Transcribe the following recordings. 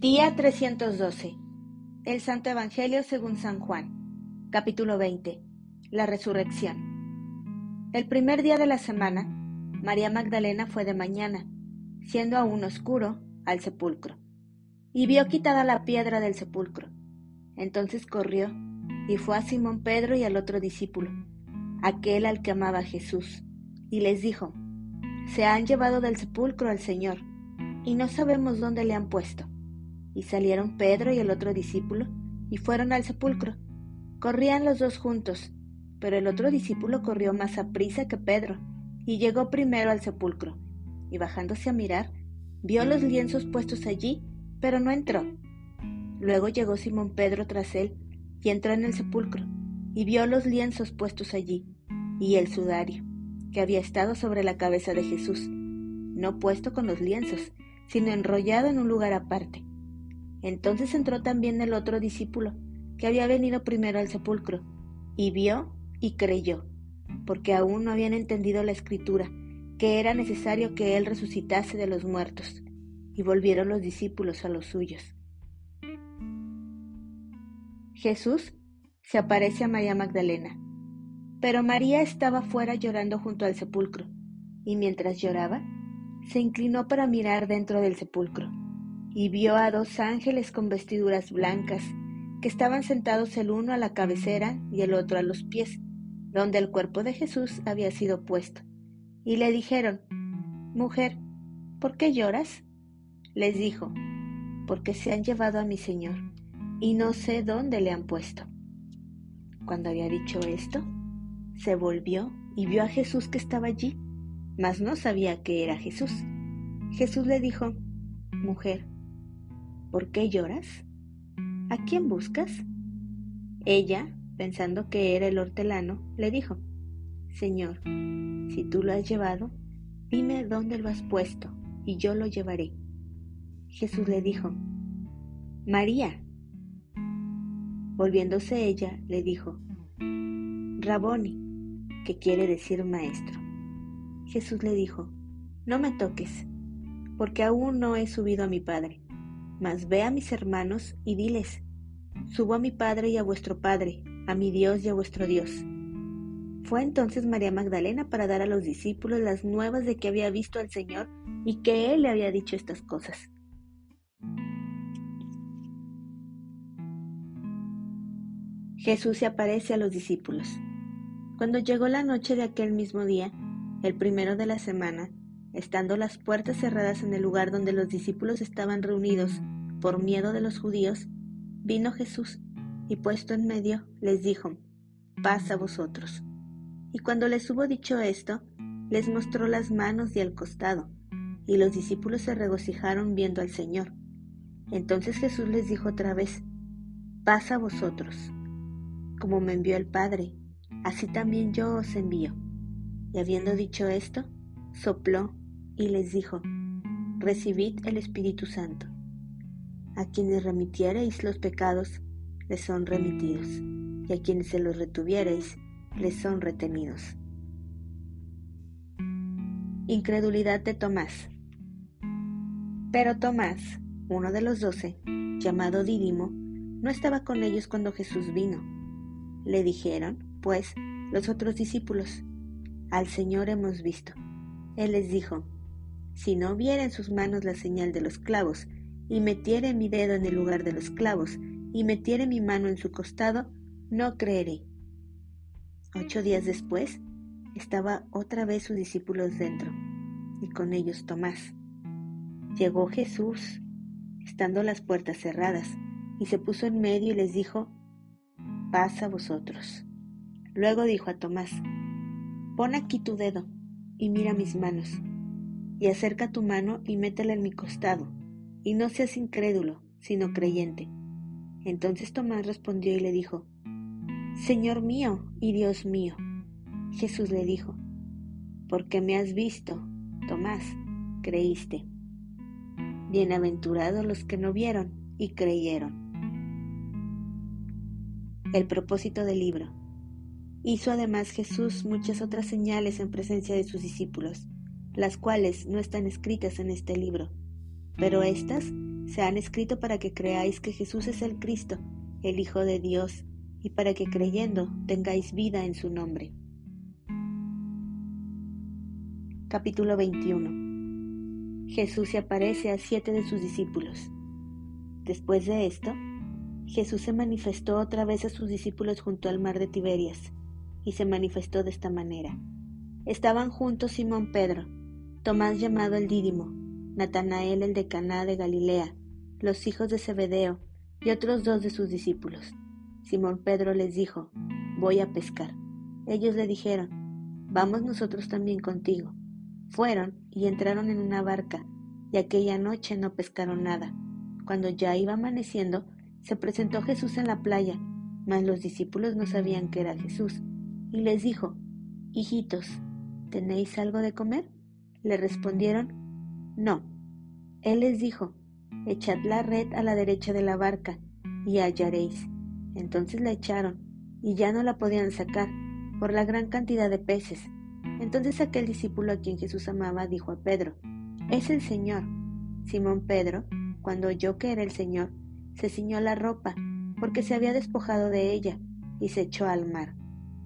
Día 312. El Santo Evangelio según San Juan. Capítulo 20. La resurrección. El primer día de la semana, María Magdalena fue de mañana, siendo aún oscuro, al sepulcro, y vio quitada la piedra del sepulcro. Entonces corrió y fue a Simón Pedro y al otro discípulo, aquel al que amaba Jesús, y les dijo, Se han llevado del sepulcro al Señor, y no sabemos dónde le han puesto. Y salieron Pedro y el otro discípulo y fueron al sepulcro. Corrían los dos juntos, pero el otro discípulo corrió más a prisa que Pedro y llegó primero al sepulcro. Y bajándose a mirar, vio los lienzos puestos allí, pero no entró. Luego llegó Simón Pedro tras él y entró en el sepulcro y vio los lienzos puestos allí y el sudario que había estado sobre la cabeza de Jesús, no puesto con los lienzos, sino enrollado en un lugar aparte. Entonces entró también el otro discípulo, que había venido primero al sepulcro, y vio y creyó, porque aún no habían entendido la escritura, que era necesario que él resucitase de los muertos. Y volvieron los discípulos a los suyos. Jesús se aparece a María Magdalena, pero María estaba fuera llorando junto al sepulcro, y mientras lloraba, se inclinó para mirar dentro del sepulcro y vio a dos ángeles con vestiduras blancas, que estaban sentados el uno a la cabecera y el otro a los pies, donde el cuerpo de Jesús había sido puesto. Y le dijeron, Mujer, ¿por qué lloras? Les dijo, Porque se han llevado a mi Señor, y no sé dónde le han puesto. Cuando había dicho esto, se volvió y vio a Jesús que estaba allí, mas no sabía que era Jesús. Jesús le dijo, Mujer, ¿Por qué lloras? ¿A quién buscas? Ella, pensando que era el hortelano, le dijo, Señor, si tú lo has llevado, dime dónde lo has puesto, y yo lo llevaré. Jesús le dijo, María. Volviéndose ella, le dijo, Raboni, que quiere decir maestro. Jesús le dijo, No me toques, porque aún no he subido a mi Padre mas ve a mis hermanos y diles, subo a mi Padre y a vuestro Padre, a mi Dios y a vuestro Dios. Fue entonces María Magdalena para dar a los discípulos las nuevas de que había visto al Señor y que Él le había dicho estas cosas. Jesús se aparece a los discípulos. Cuando llegó la noche de aquel mismo día, el primero de la semana, Estando las puertas cerradas en el lugar donde los discípulos estaban reunidos por miedo de los judíos, vino Jesús y puesto en medio les dijo, paz a vosotros. Y cuando les hubo dicho esto, les mostró las manos y el costado, y los discípulos se regocijaron viendo al Señor. Entonces Jesús les dijo otra vez, paz a vosotros. Como me envió el Padre, así también yo os envío. Y habiendo dicho esto, sopló y les dijo, Recibid el Espíritu Santo. A quienes remitiereis los pecados, les son remitidos, y a quienes se los retuviereis, les son retenidos. Incredulidad de Tomás. Pero Tomás, uno de los doce, llamado Dídimo, no estaba con ellos cuando Jesús vino. Le dijeron, pues, los otros discípulos, al Señor hemos visto. Él les dijo, si no viera en sus manos la señal de los clavos, y metiere mi dedo en el lugar de los clavos, y metiere mi mano en su costado, no creeré. Ocho días después, estaba otra vez sus discípulos dentro, y con ellos Tomás. Llegó Jesús, estando las puertas cerradas, y se puso en medio y les dijo, paz a vosotros. Luego dijo a Tomás, pon aquí tu dedo y mira mis manos y acerca tu mano y métela en mi costado, y no seas incrédulo, sino creyente. Entonces Tomás respondió y le dijo, Señor mío y Dios mío. Jesús le dijo, porque me has visto, Tomás, creíste. Bienaventurados los que no vieron y creyeron. El propósito del libro. Hizo además Jesús muchas otras señales en presencia de sus discípulos las cuales no están escritas en este libro, pero éstas se han escrito para que creáis que Jesús es el Cristo, el Hijo de Dios, y para que creyendo tengáis vida en su nombre. Capítulo 21 Jesús se aparece a siete de sus discípulos. Después de esto, Jesús se manifestó otra vez a sus discípulos junto al mar de Tiberias, y se manifestó de esta manera. Estaban juntos Simón Pedro, Tomás llamado el Dídimo, Natanael el de Caná de Galilea, los hijos de Zebedeo y otros dos de sus discípulos. Simón Pedro les dijo, voy a pescar. Ellos le dijeron, vamos nosotros también contigo. Fueron y entraron en una barca, y aquella noche no pescaron nada. Cuando ya iba amaneciendo, se presentó Jesús en la playa, mas los discípulos no sabían que era Jesús, y les dijo, Hijitos, ¿tenéis algo de comer? Le respondieron, No. Él les dijo, Echad la red a la derecha de la barca, y hallaréis. Entonces la echaron, y ya no la podían sacar, por la gran cantidad de peces. Entonces aquel discípulo a quien Jesús amaba dijo a Pedro, Es el Señor. Simón Pedro, cuando oyó que era el Señor, se ciñó la ropa, porque se había despojado de ella, y se echó al mar.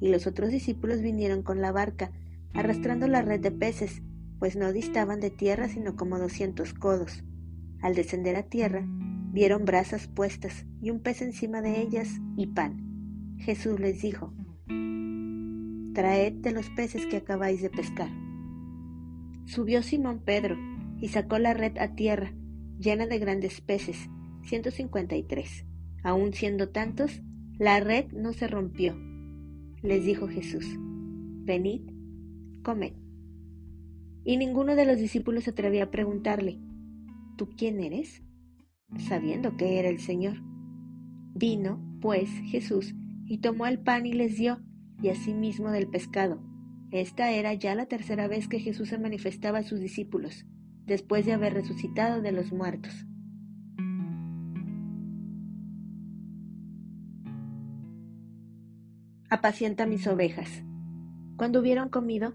Y los otros discípulos vinieron con la barca, arrastrando la red de peces, pues no distaban de tierra sino como doscientos codos. Al descender a tierra, vieron brasas puestas y un pez encima de ellas y pan. Jesús les dijo, Traed de los peces que acabáis de pescar. Subió Simón Pedro y sacó la red a tierra, llena de grandes peces, 153. Aun siendo tantos, la red no se rompió. Les dijo Jesús, venid, comed. Y ninguno de los discípulos se atrevía a preguntarle, ¿tú quién eres? sabiendo que era el Señor. Vino, pues, Jesús, y tomó el pan y les dio, y asimismo del pescado. Esta era ya la tercera vez que Jesús se manifestaba a sus discípulos, después de haber resucitado de los muertos. apacienta mis ovejas. Cuando hubieron comido,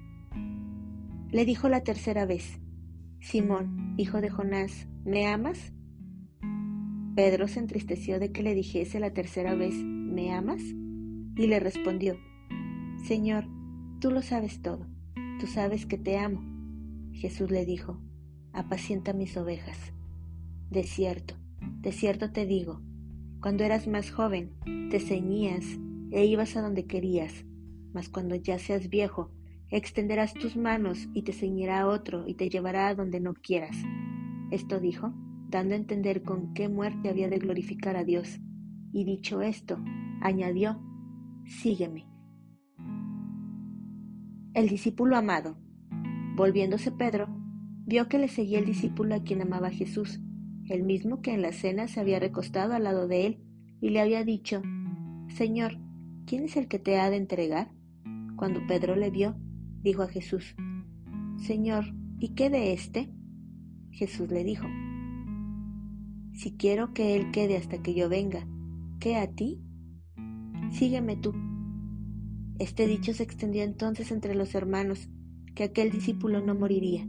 Le dijo la tercera vez, Simón, hijo de Jonás, ¿me amas? Pedro se entristeció de que le dijese la tercera vez, ¿me amas? Y le respondió, Señor, tú lo sabes todo, tú sabes que te amo. Jesús le dijo, apacienta mis ovejas. De cierto, de cierto te digo, cuando eras más joven, te ceñías e ibas a donde querías mas cuando ya seas viejo, extenderás tus manos y te ceñirá otro y te llevará a donde no quieras. Esto dijo, dando a entender con qué muerte había de glorificar a Dios. Y dicho esto, añadió, sígueme. El discípulo amado. Volviéndose Pedro, vio que le seguía el discípulo a quien amaba Jesús, el mismo que en la cena se había recostado al lado de él, y le había dicho, Señor, ¿quién es el que te ha de entregar? Cuando Pedro le vio, dijo a Jesús, Señor, ¿y qué de éste? Jesús le dijo, Si quiero que él quede hasta que yo venga, ¿qué a ti? Sígueme tú. Este dicho se extendió entonces entre los hermanos, que aquel discípulo no moriría,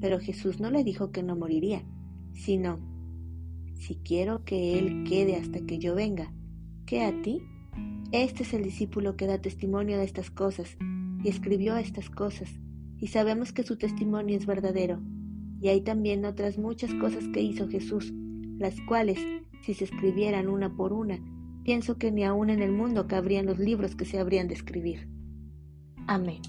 pero Jesús no le dijo que no moriría, sino, si quiero que él quede hasta que yo venga, ¿qué a ti? Este es el discípulo que da testimonio de estas cosas y escribió estas cosas, y sabemos que su testimonio es verdadero. Y hay también otras muchas cosas que hizo Jesús, las cuales, si se escribieran una por una, pienso que ni aún en el mundo cabrían los libros que se habrían de escribir. Amén.